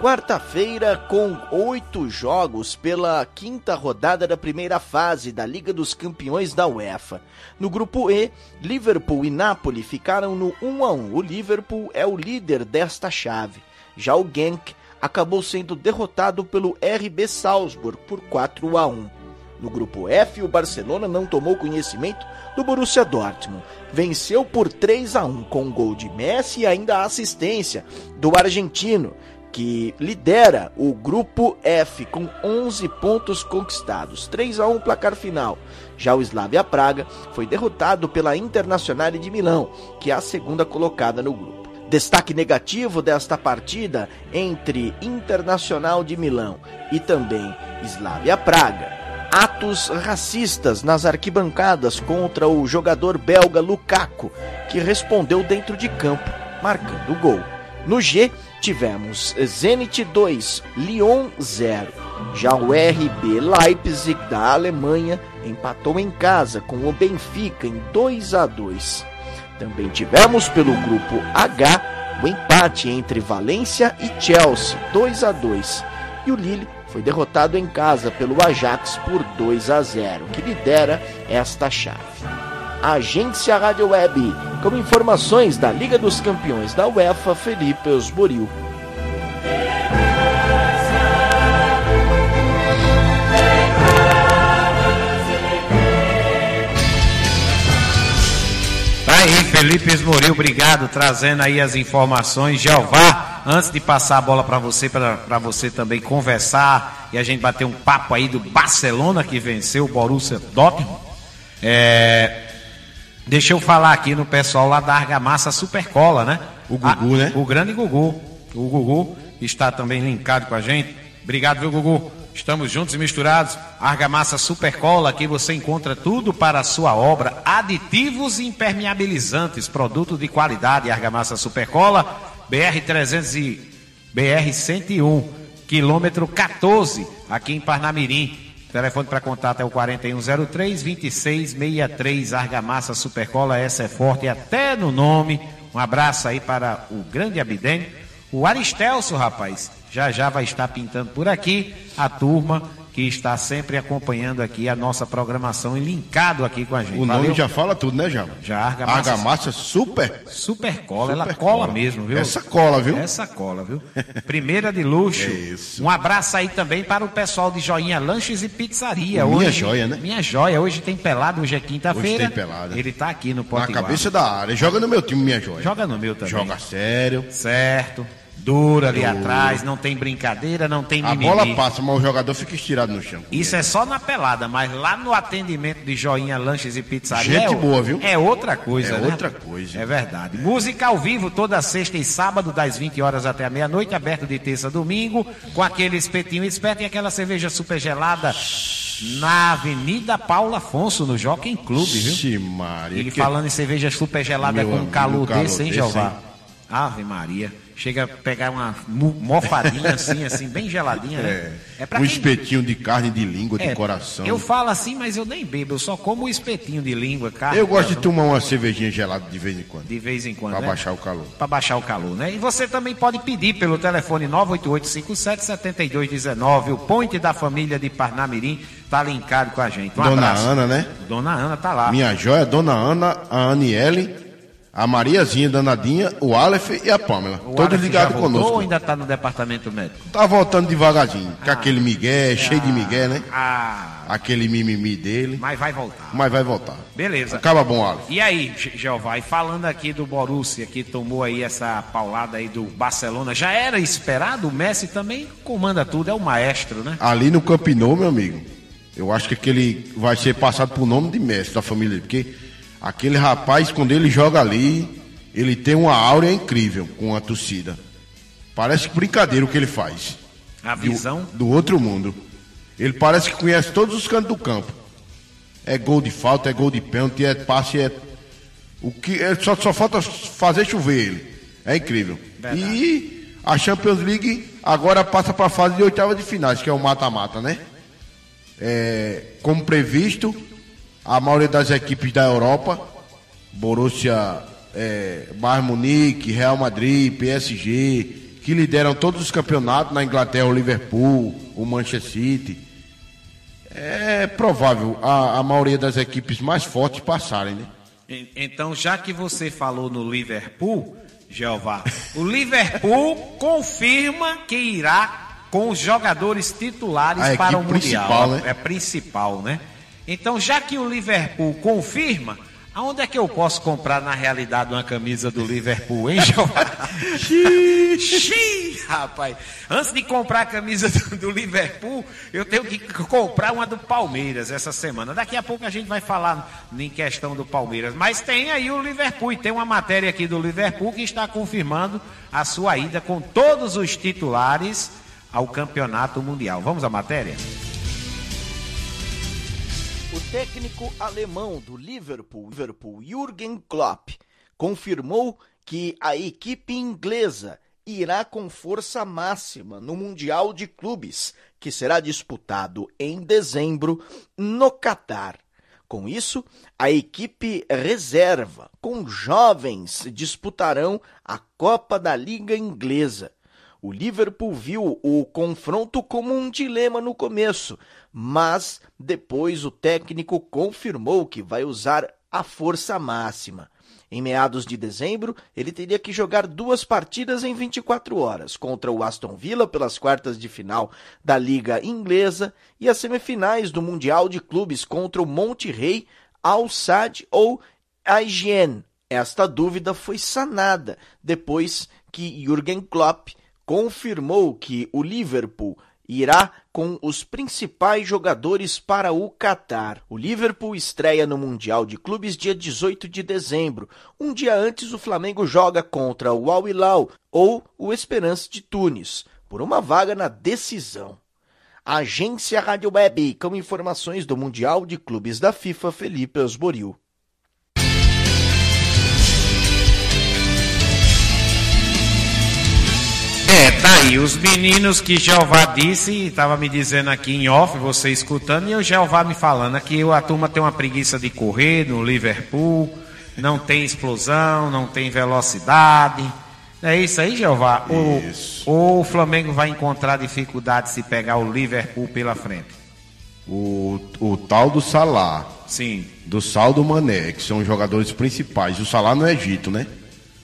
Quarta-feira, com oito jogos pela quinta rodada da primeira fase da Liga dos Campeões da UEFA. No grupo E, Liverpool e Napoli ficaram no 1 a 1. O Liverpool é o líder desta chave. Já o Genk acabou sendo derrotado pelo RB Salzburg por 4 a 1. No grupo F, o Barcelona não tomou conhecimento do Borussia Dortmund. Venceu por 3 a 1 com um gol de Messi e ainda a assistência do argentino, que lidera o grupo F com 11 pontos conquistados. 3 a 1 placar final. Já o Slavia Praga foi derrotado pela Internacional de Milão, que é a segunda colocada no grupo. Destaque negativo desta partida entre Internacional de Milão e também Slavia Praga atos racistas nas arquibancadas contra o jogador belga Lukaku, que respondeu dentro de campo, marcando o gol. No G, tivemos Zenit 2, Lyon 0. Já o RB Leipzig da Alemanha empatou em casa com o Benfica em 2 a 2. Também tivemos pelo grupo H o empate entre Valência e Chelsea, 2 a 2. E o Lille foi derrotado em casa pelo Ajax por 2 a 0, que lidera esta chave. Agência Rádio Web, com informações da Liga dos Campeões da UEFA, Felipe Osboril. Tá aí, Felipe Esmoril, obrigado, trazendo aí as informações. Jeová, antes de passar a bola para você, para você também conversar e a gente bater um papo aí do Barcelona que venceu o Borussia Dortmund. É, deixa eu falar aqui no pessoal lá da Argamassa Supercola, né? O Gugu, né? O grande Gugu. O Gugu está também linkado com a gente. Obrigado, viu, Gugu? Estamos juntos e misturados. Argamassa Supercola, aqui você encontra tudo para a sua obra. Aditivos e impermeabilizantes, produto de qualidade. Argamassa Supercola, BR 300 e BR 101, quilômetro 14, aqui em Parnamirim. Telefone para contato é o 4103 2663. Argamassa Supercola, essa é forte até no nome. Um abraço aí para o grande Abidem. O Aristelso, rapaz, já já vai estar pintando por aqui a turma que está sempre acompanhando aqui a nossa programação e linkado aqui com a gente. O nome Valeu? já fala tudo, né, Java? Já, argamassa. Argamassa super. Super cola, ela Super cola cola. mesmo, viu? Essa cola, viu? Essa cola, viu? Primeira de luxo. *laughs* É isso. Um abraço aí também para o pessoal de Joinha Lanches e Pizzaria. Minha hoje, joia, né? Minha joia. Hoje tem pelado, hoje é quinta-feira. Hoje tem pelada. Ele tá aqui no Na Potiguar. cabeça da área. Joga no meu time, minha joia. Joga no meu também. Joga sério. Certo. Dura ali atrás, não tem brincadeira, não tem A mimimi. bola passa, mas o jogador fica estirado no chão. Isso é só na pelada, mas lá no atendimento de Joinha Lanches e Pizzaria. Gente é, boa, viu? É outra coisa, É né? outra coisa. É verdade. Música ao vivo toda sexta e sábado, das 20 horas até a meia-noite, aberto de terça a domingo, com aquele espetinho esperto e aquela cerveja super gelada na Avenida Paulo Afonso, no Jockey Clube, viu? Vixe, Maria. Ele que- falando em cerveja super gelada Meu com um calor calor desse, hein, Jeová? Ave Maria. Chega a pegar uma mofadinha assim, assim, bem geladinha, né? É, pra um quem- espetinho de carne de língua, de É, coração. Eu falo assim, mas eu nem bebo, eu só como o espetinho de língua, carne. Eu gosto de tomar uma cervejinha gelada de vez em quando. de vez em quando. Pra né? baixar o calor. Para baixar o calor, né? E você também pode pedir pelo telefone 988-577219. O Ponte da Família de Parnamirim tá linkado com a gente. Um Dona abraço. Ana, né? Dona Ana tá lá. Minha joia, Dona Ana, a Aniele, a Mariazinha danadinha, o Aleph e a Pamela. O Todos ligados conosco. ou ainda tá no departamento médico? Tá voltando devagarzinho. Com aquele migué, cheio de migué, né? Ah, Aquele mimimi dele. mas vai voltar. Mas vai voltar. Beleza. Acaba bom, Aleph. E aí, Je- Jeová, e falando aqui do Borussia, que tomou aí essa paulada aí do Barcelona, já era esperado? O Messi também comanda tudo, é o maestro, né? Ali no Campinou, meu amigo, eu acho que aquele vai ser passado por nome de mestre da família dele, porque aquele rapaz, quando ele joga ali, ele tem uma áurea incrível com a torcida. Parece brincadeira o que ele faz. A Do- visão. Do, outro mundo. Ele parece que conhece todos os cantos do campo. É gol de falta, é gol de pênalti, é passe, é. O que é, só, só falta fazer chover ele. É incrível. Verdade. E a Champions League agora passa para a fase de oitava de finais, que é o mata-mata, né? É, como previsto, a maioria das equipes da Europa, Borussia, é, Bayern Munique, Real Madrid, PSG, que lideram todos os campeonatos na Inglaterra, o Liverpool, o Manchester City. É provável a, a maioria das equipes mais fortes passarem, né? En- Então, já que você falou no Liverpool, Jeová, o Liverpool *laughs* confirma que irá com os jogadores titulares para o Mundial. principal, né? É principal, né? Então, já que o Liverpool confirma, aonde é que eu posso comprar na realidade uma camisa do Liverpool, hein, Jeová? *laughs* Xiii, rapaz. Antes de comprar a camisa do, do Liverpool, eu tenho que comprar uma do Palmeiras essa semana. Daqui a pouco a gente vai falar em questão do Palmeiras. Mas tem aí o Liverpool e tem uma matéria aqui do Liverpool que está confirmando a sua ida com todos os titulares ao Campeonato Mundial. Vamos à matéria? O técnico alemão do Liverpool, Liverpool Jürgen Klopp, confirmou que a equipe inglesa irá com força máxima no Mundial de Clubes, que será disputado em dezembro no Catar. Com isso, a equipe reserva, com jovens, disputarão a Copa da Liga Inglesa. O Liverpool viu o confronto como um dilema no começo, mas depois o técnico confirmou que vai usar a força máxima. Em meados de dezembro, ele teria que jogar duas partidas em 24 horas contra o Aston Villa pelas quartas de final da Liga Inglesa e as semifinais do Mundial de Clubes contra o Monterrey, Al Sadd ou Aigien. Esta dúvida foi sanada depois que Jürgen Klopp confirmou que o Liverpool irá com os principais jogadores para o Catar. O Liverpool estreia no Mundial de Clubes dia 18 de dezembro. Um dia antes, o Flamengo joga contra o Al Hilal ou o Esperance de Tunis, por uma vaga na decisão. Agência Rádio Web, com informações do Mundial de Clubes da FIFA, Felipe Osboril. Tá aí. Os meninos que Jeová disse, estava me dizendo aqui em off, você escutando, e o Jeová me falando aqui, a turma tem uma preguiça de correr no Liverpool, não tem explosão, não tem velocidade. É isso aí, Jeová? Ou- Isso. Ou o Flamengo vai encontrar dificuldade se pegar o Liverpool pela frente? O, o tal do Salah, Sim. do Sal do Mané, que são os jogadores principais. O Salah no Egito, né?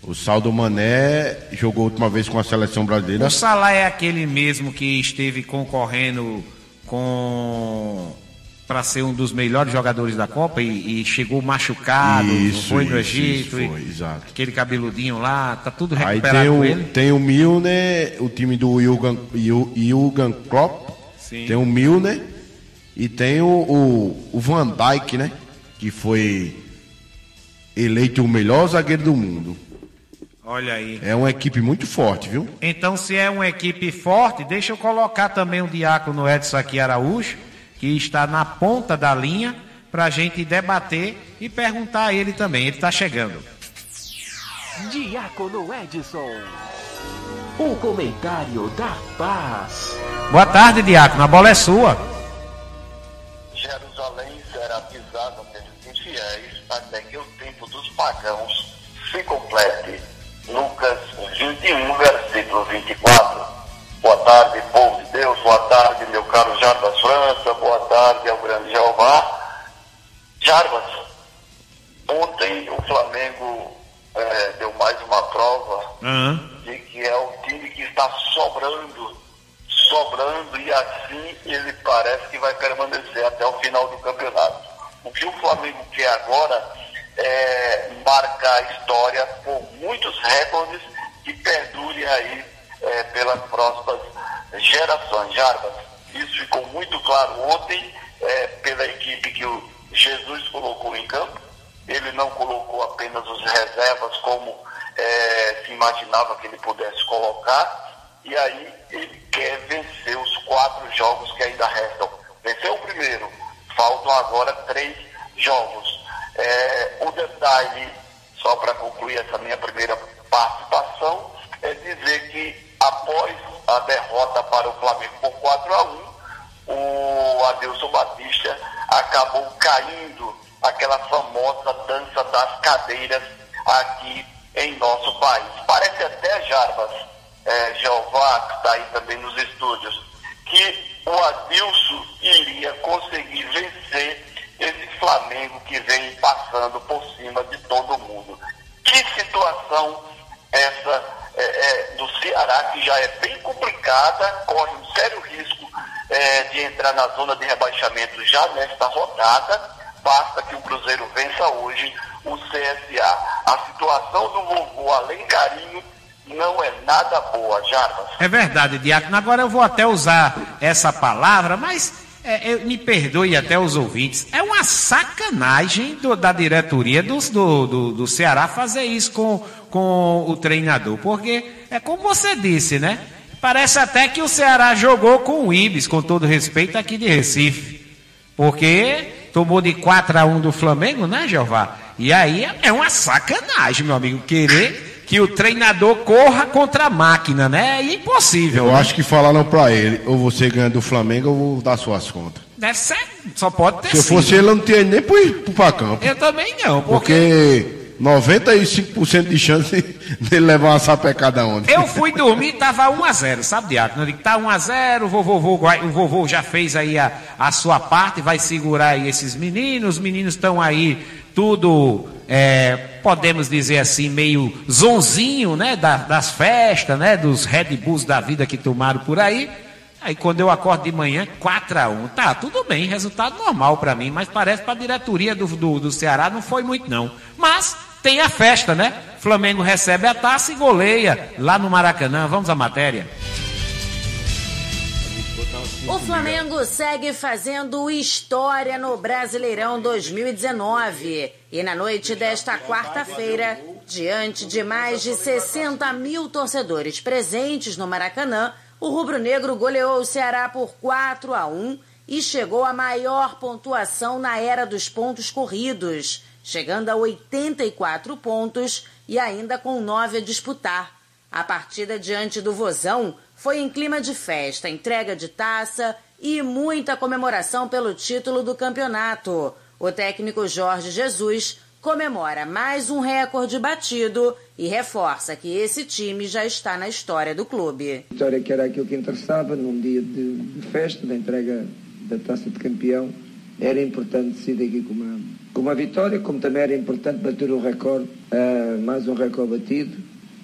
O Sal do Mané jogou a última vez com a seleção brasileira. O Salah é aquele mesmo que esteve concorrendo com para ser um dos melhores jogadores da Copa e, e chegou machucado, Isso, foi no Egito, isso, foi, exato. aquele cabeludinho lá, tá tudo Aí recuperado tem com o, ele. tem o Milner, o time do Jürgen, Jürgen Klopp. Sim. Tem o Milner e tem o, o, o Van Dijk, né? Que foi eleito o melhor zagueiro do mundo. Olha aí. É uma equipe muito forte, viu? Então, se é uma equipe forte, deixa eu colocar também o diácono Edson aqui Araújo, que está na ponta da linha, para a gente debater e perguntar a ele também. Ele está chegando. Diácono Edson. O comentário da paz. Boa tarde, Diácono. A bola é sua. Jerusalém será pisada pelos infiéis até que o tempo dos pagãos se complete. Lucas 21, versículo 24. Boa tarde, povo de Deus. Boa tarde, meu caro Jarbas França. Boa tarde ao grande Jeová. Jarbas, ontem o Flamengo eh, deu mais uma prova Uhum. de que é o time que está sobrando, sobrando e assim ele parece que vai permanecer até o final do campeonato. O que o Flamengo quer agora é marcar a história por muitos recordes que perdurem aí é, pelas próximas gerações. Jarbas, isso ficou muito claro ontem é, pela equipe que o Jesus colocou em campo. Ele não colocou apenas os reservas como é, se imaginava que ele pudesse colocar. E aí ele quer vencer os quatro jogos que ainda restam. Venceu o primeiro, faltam agora três jogos. É, o detalhe, só para concluir essa minha primeira participação, é dizer que após a derrota para o Flamengo por 4 a 1 o Adilson Batista acabou caindo aquela famosa dança das cadeiras aqui em nosso país. Parece até, Jarbas, é, Jeová, que está aí também nos estúdios, que o Adilson iria conseguir vencer esse Flamengo que vem passando por cima de todo mundo. Que situação essa é, é, do Ceará, que já é bem complicada, corre um sério risco é, de entrar na zona de rebaixamento já nesta rodada. Basta que o Cruzeiro vença hoje o CSA. A situação do vovô Alencarinho não é nada boa, Jarbas. É verdade, Diácono. Agora eu vou até usar essa palavra, mas é, eu- me perdoe até os ouvintes. É uma sacanagem do- da diretoria do, do, do Ceará fazer isso com, com o treinador. Porque é como você disse, né? Parece até que o Ceará jogou com o Ibis, com todo respeito, aqui de Recife. Porque tomou de 4 a 1 do Flamengo, né, Jeová? E aí é uma sacanagem, meu amigo, querer que o treinador corra contra a máquina, né? É impossível. Eu né? acho que falaram pra ele, ou você ganha do Flamengo, ou vou dar suas contas. Deve ser, só pode ter Se sido. fosse ele, eu não tinha nem pro ir pro campo. Eu também não, porque Porque 95% de chance *laughs* dele levar uma sapecada ontem. eu fui dormir e tava 1 a 0 sabe, Diácono? Eu digo, tá 1 a 0 o vovô, vai- o vovô já fez aí a, a sua parte, vai segurar aí esses meninos, os meninos estão aí tudo, é, podemos dizer assim, meio zonzinho, né, da- das festas, né, dos Red Bulls da vida que tomaram por aí. Aí quando eu acordo de manhã, 4 a 1 Tá, tudo bem, resultado normal pra mim, mas parece pra diretoria do, do, do Ceará não foi muito não. Mas tem a festa, né? Flamengo recebe a taça e goleia lá no Maracanã. Vamos à matéria. O Flamengo segue fazendo história no Brasileirão 2019. E na noite desta quarta-feira, diante de mais de 60 mil torcedores presentes no Maracanã, o rubro-negro goleou o Ceará por 4 a 1 e chegou à maior pontuação na era dos pontos corridos, chegando a 84 pontos e ainda com 9 a disputar. A partida diante do Vozão foi em clima de festa, entrega de taça e muita comemoração pelo título do campeonato. O técnico Jorge Jesus comemora mais um recorde batido e reforça que esse time já está na história do clube. Vitória que era aquilo que interessava num dia de, de festa, da entrega da taça de campeão. Era importante sair daqui com uma, com uma vitória, como também era importante bater o recorde, ah, mais um recorde batido.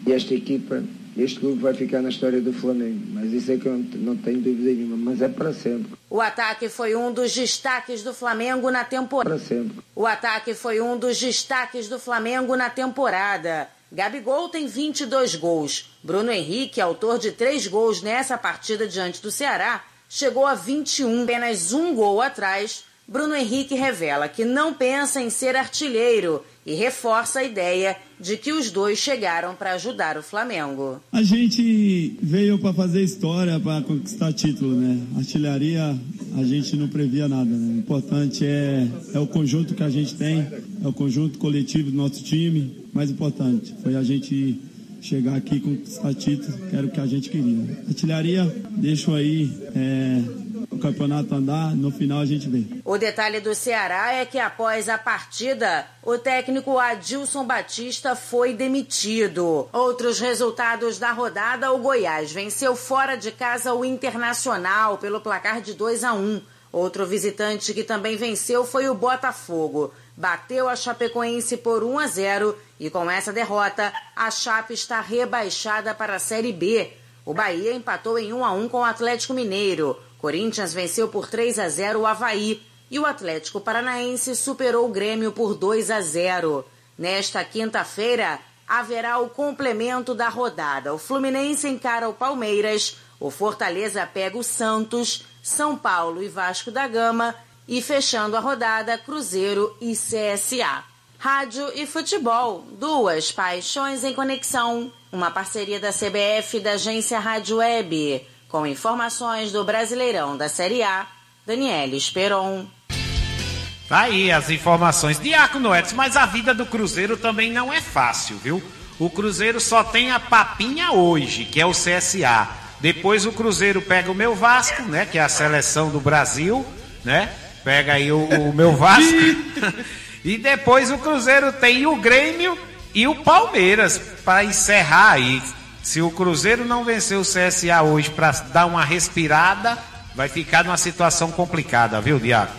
E esta equipa, este clube vai ficar na história do Flamengo. Mas isso é que eu não, tenho dúvida nenhuma, mas é para sempre. O ataque foi um dos destaques do Flamengo na temporada. Para sempre. O ataque foi um dos destaques do Flamengo na temporada. Gabigol tem 22 gols. Bruno Henrique, autor de três gols nessa partida diante do Ceará, chegou a 21, apenas um gol atrás. Bruno Henrique revela que não pensa em ser artilheiro e reforça a ideia de que os dois chegaram para ajudar o Flamengo. A gente veio para fazer história, para conquistar título, né? Artilharia, a gente não previa nada, né? O importante é, é o conjunto que a gente tem, é o conjunto coletivo do nosso time. mais importante. Foi a gente chegar aqui e conquistar título, que era o que a gente queria. Artilharia, deixo aí é, o campeonato andar, no final a gente vê. O detalhe do Ceará é que após a partida, o técnico Adilson Batista foi demitido. Outros resultados da rodada, o Goiás venceu fora de casa o Internacional pelo placar de 2 a 1. Outro visitante que também venceu foi o Botafogo. Bateu a Chapecoense por 1 a 0 e com essa derrota, a Chape está rebaixada para a Série B. O Bahia empatou em 1 a 1 com o Atlético Mineiro. Corinthians venceu por 3 a 0 o Havaí e o Atlético Paranaense superou o Grêmio por 2 a 0. Nesta quinta-feira, haverá o complemento da rodada. O Fluminense encara o Palmeiras, o Fortaleza pega o Santos, São Paulo e Vasco da Gama e fechando a rodada, Cruzeiro e CSA. Rádio e futebol, duas paixões em conexão. Uma parceria da CBF e da agência Rádio Web. Com informações do Brasileirão da Série A, Daniela Esperon. Tá aí as informações. Diácono Edson, mas a vida do Cruzeiro também não é fácil, viu? O Cruzeiro só tem a papinha hoje, que é o CSA. Depois o Cruzeiro pega o meu Vasco, né? Que é a seleção do Brasil, né? Pega aí o, o meu Vasco. *laughs* e depois o Cruzeiro tem o Grêmio e o Palmeiras para encerrar aí. Se o Cruzeiro não vencer o CSA hoje para dar uma respirada, vai ficar numa situação complicada, viu, Diago?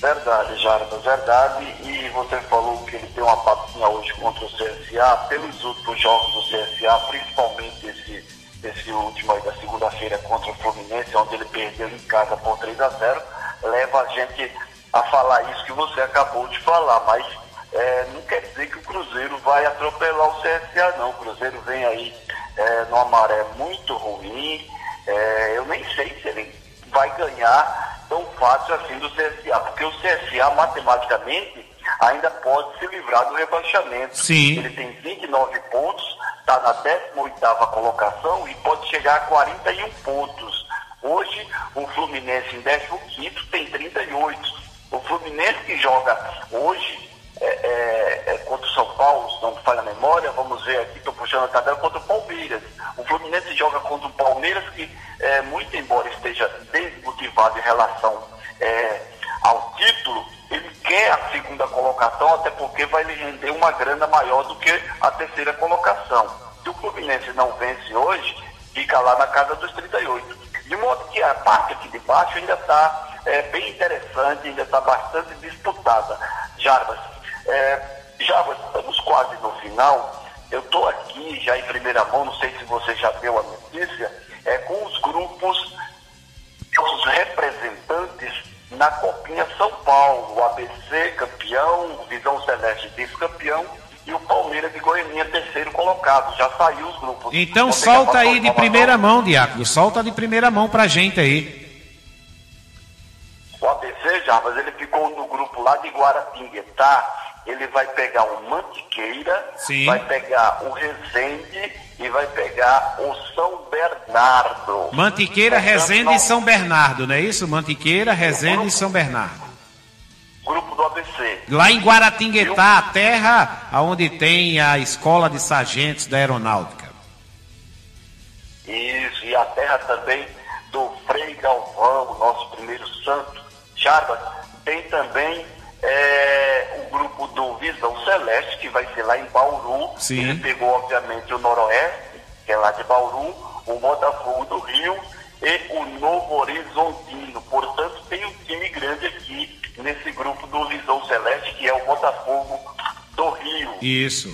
Verdade, Jardim, verdade. E você falou que ele tem uma papinha hoje contra o CSA. Pelos últimos jogos do CSA, principalmente esse, esse último aí da segunda-feira contra o Fluminense, onde ele perdeu em casa por 3 a 0 leva a gente a falar isso que você acabou de falar. Mas é, não quer dizer que o Cruzeiro vai atropelar o CSA, não. O Cruzeiro vem aí é, numa maré muito ruim. É, eu nem sei se ele vai ganhar tão fácil assim do CSA, porque o CSA, matematicamente, ainda pode se livrar do rebaixamento. Sim. Ele tem 29 pontos, está na 18 colocação e pode chegar a 41 pontos. Hoje, o Fluminense em 15 tem 38. O Fluminense que joga hoje é, é, é, contra o São Paulo, se não me falha a memória, vamos ver aqui, estou puxando a tabela, contra o Palmeiras. O Fluminense joga contra o Palmeiras, que, é, muito embora esteja desmotivado em relação é, ao título, ele quer a segunda colocação, até porque vai lhe render uma grana maior do que a terceira colocação. Se o Fluminense não vence hoje, fica lá na casa dos 38. De modo que a parte aqui de baixo ainda está é, bem interessante, ainda está bastante disputada. Jarbas, é, Jarbas, estamos quase no final. Eu estou aqui já em primeira mão, não sei se você já deu a notícia, é, com os grupos, os representantes na Copinha São Paulo, o ABC campeão, o Visão Celeste vice-campeão e o Palmeiras de Goiânia terceiro colocado. Já saiu os grupos. Então Você solta já aí de primeira mão, Diácono. Solta de primeira mão pra gente aí. O ABC, Jarbas, ele ficou no grupo lá de Guaratinguetá. Ele vai pegar o Mantiqueira, Sim. vai pegar o Resende e vai pegar o São Bernardo. Mantiqueira, Portanto, Resende não- e São Bernardo, não é isso? Mantiqueira, Resende e São Bernardo. Grupo do ABC. Lá em Guaratinguetá, a terra onde tem a escola de sargentos da aeronáutica. Isso, e a terra também do Frei Galvão, nosso primeiro santo. Jarbas, tem também é, o grupo do Visão Celeste, que vai ser lá em Bauru. Sim. Ele pegou, obviamente, o Noroeste, que é lá de Bauru, o Botafogo do Rio e o Novo Horizontino. Portanto, tem um time grande aqui nesse grupo do Visão Celeste, que é o Botafogo do Rio. Isso.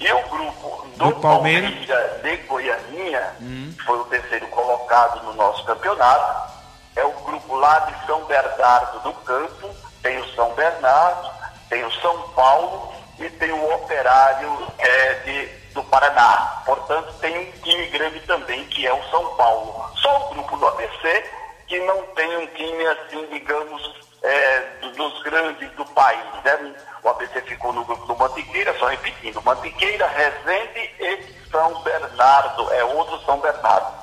E o grupo do, Do Palmeiras. Palmeiras de Goianinha, que foi o terceiro colocado no nosso campeonato, é o grupo lá de São Bernardo do Campo, tem o São Bernardo, tem o São Paulo e tem o Operário é, de, do Paraná. Portanto, tem um time grande também, que é o São Paulo. Só o grupo do ABC, que não tem um time assim, digamos, é, do- dos grandes do país. Né? O ABC ficou no grupo do Mantiqueira, só repetindo, Mantiqueira, Resende e São Bernardo, é outro São Bernardo.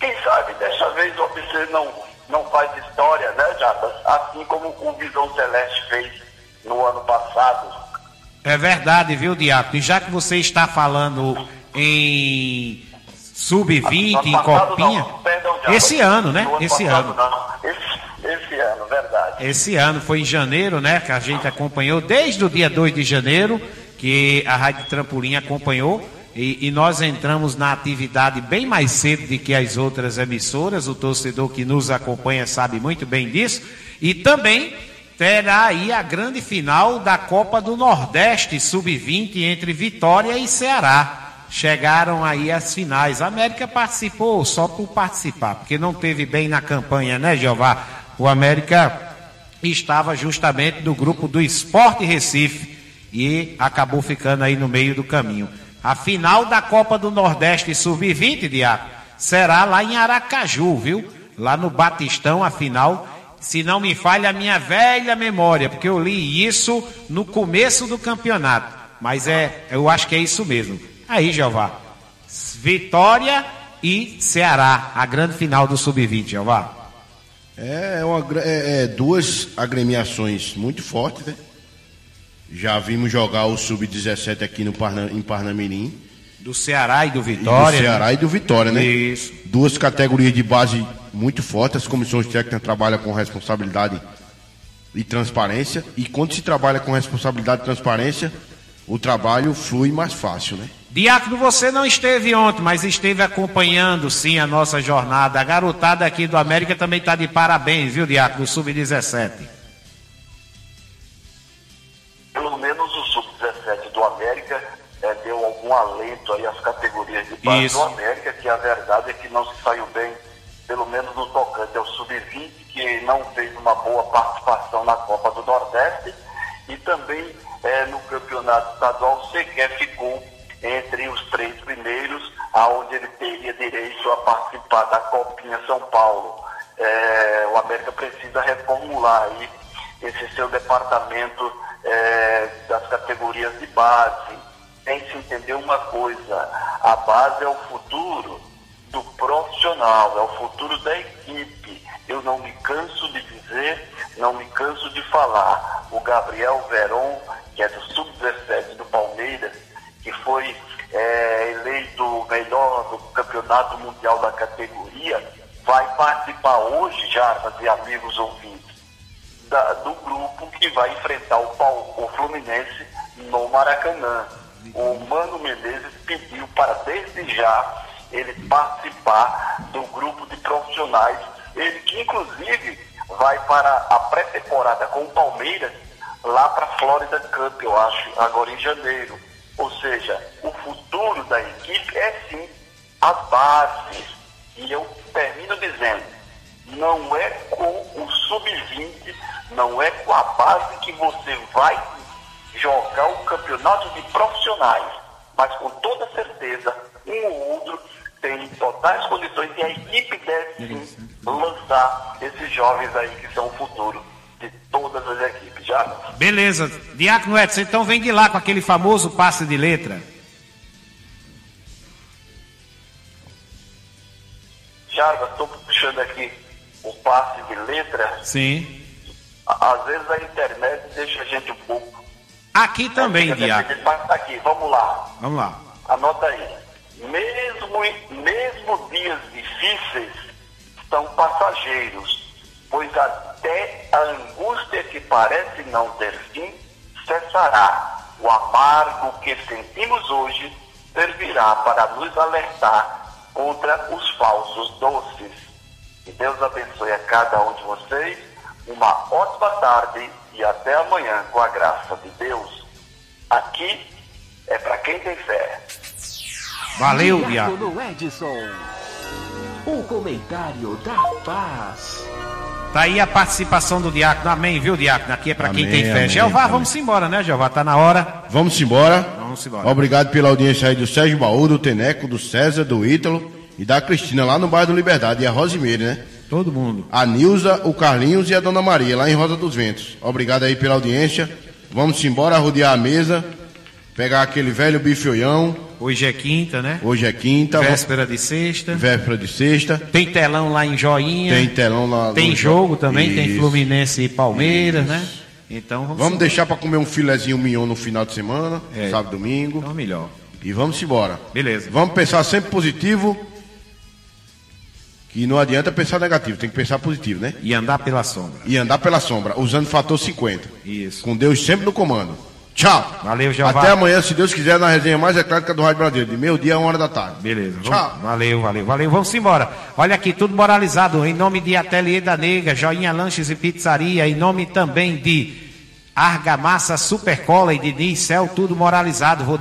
Quem sabe dessa vez o ABC não, não faz história, né, Jarbas? Assim como o Visão Celeste fez no ano passado, É verdade, viu, Diaco? E já que você está falando em sub-20, em copinha, Não, perdão, esse ano, né? No Esse passado, ano. Não. Esse, esse ano, verdade. Esse ano foi em janeiro, né? Que a gente acompanhou desde o dia 2 de janeiro, que a Rádio Trampolim acompanhou. E, e nós entramos na atividade bem mais cedo do que as outras emissoras. O torcedor que nos acompanha sabe muito bem disso. E também terá aí a grande final da Copa do Nordeste Sub-20 entre Vitória e Ceará. Chegaram aí as finais. A América participou só por participar, porque não teve bem na campanha, né, Jeová? O América estava justamente no grupo do Esporte Recife e acabou ficando aí no meio do caminho. A final da Copa do Nordeste Sub-20, Diaco, será lá em Aracaju, viu? Lá no Batistão, a final. Se não me falha a minha velha memória, porque eu li isso no começo do campeonato. Mas é, eu acho que é isso mesmo. Aí, Jeová. Vitória e Ceará, a grande final do Sub-20, Jeová. É, uma gra- é- é duas agremiações muito fortes, né? Já vimos jogar o Sub-17 aqui no Parna, em Parnamirim. Do Ceará e do Vitória. do Ceará né? e do Vitória, né? Isso. Duas categorias de base muito fortes. As comissões técnicas trabalham com responsabilidade e transparência. E quando se trabalha com responsabilidade e transparência, o trabalho flui mais fácil, né? Diácono, você não esteve ontem, mas esteve acompanhando sim a nossa jornada. A garotada aqui do América também está de parabéns, viu, Diácono, Sub-17. Pelo menos o Sub-17 do América eh, deu algum alento aí às categorias de base Isso. do América, que a verdade é que não se saiu bem, pelo menos no tocante ao Sub-20, que não fez uma boa participação na Copa do Nordeste, e também eh, no campeonato estadual sequer ficou entre os três primeiros, aonde ele teria direito a participar da Copinha São Paulo. Eh, o América precisa reformular aí esse seu departamento eh, das categorias de base. Tem que se entender uma coisa: a base é o futuro do profissional, é o futuro da equipe. Eu não me canso de dizer, não me canso de falar. O Gabriel Veron, que é do Sub-17 do Palmeiras, que foi eh, eleito o melhor do campeonato mundial da categoria, vai participar hoje, Jarbas e amigos ouvintes, da- do grupo que vai enfrentar o, o Fluminense no Maracanã. O Mano Menezes pediu para, desde já, ele participar do grupo de profissionais. Ele que, inclusive, vai para a pré-temporada com o Palmeiras lá para a Florida Cup, eu acho, agora em janeiro. Ou seja, o futuro da equipe é sim as bases. E eu termino dizendo, não é com o sub-20, não é com a base que você vai jogar o campeonato de profissionais, mas com toda certeza, um ou outro tem totais condições e a equipe deve sim lançar esses jovens aí que são o futuro de todas as equipes. Já? Beleza. Diácono Edson, então vem de lá com aquele famoso passe de letra. Jarva, estou puxando aqui o passe de letra. Sim. Às vezes a internet deixa a gente um pouco. Aqui também, tá aqui, vamos lá. Vamos lá. Anota aí. Mesmo, mesmo dias difíceis são passageiros, pois até a angústia que parece não ter fim cessará. O amargo que sentimos hoje servirá para nos alertar contra os falsos doces. Que Deus abençoe a cada um de vocês. Uma ótima tarde e até amanhã com a graça de Deus. Aqui é para quem tem fé. Valeu, Diácono. Diácono Edson. O comentário da paz. Tá aí a participação do Diácono. Amém, viu, Diácono? Aqui é pra quem tem fé. Jeová, vamos embora, né, Jeová? Tá na hora. Vamos embora. Vamos embora. Obrigado pela audiência aí do Sérgio Baú, do Teneco, do César, do Ítalo e da Cristina lá no bairro do Liberdade. E a Rosimeire, né? Todo mundo. A Nilza, o Carlinhos e a Dona Maria, lá em Rosa dos Ventos. Obrigado aí pela audiência. Vamos embora, rodear a mesa, pegar aquele velho bifioião. Hoje é quinta, né? Hoje é quinta. Véspera de sexta. Véspera de sexta. Tem telão lá em Joinha. Tem telão lá. Tem jogo também, tem Isso. Fluminense e Palmeiras, né? Então vamos, Vamos deixar para comer um filezinho mignon no final de semana, É. sábado domingo. Então melhor. E vamos embora. Beleza. Vamos pensar sempre positivo. Que não adianta pensar negativo, tem que pensar positivo, né? E andar pela sombra. E andar pela sombra, usando o fator 50. Isso. Com Deus sempre no comando. Tchau. Valeu, Jeová. Até amanhã, se Deus quiser, na resenha mais eclética do Rádio Brasileiro, de meio-dia a uma hora da tarde. Beleza. Tchau. Vamos- valeu, valeu, valeu. Vamos embora. Olha aqui, tudo moralizado. Em nome de Ateliê da Nega, Joinha Lanches e Pizzaria. Em nome também de Argamassa Supercola e de Céu, tudo moralizado. Vou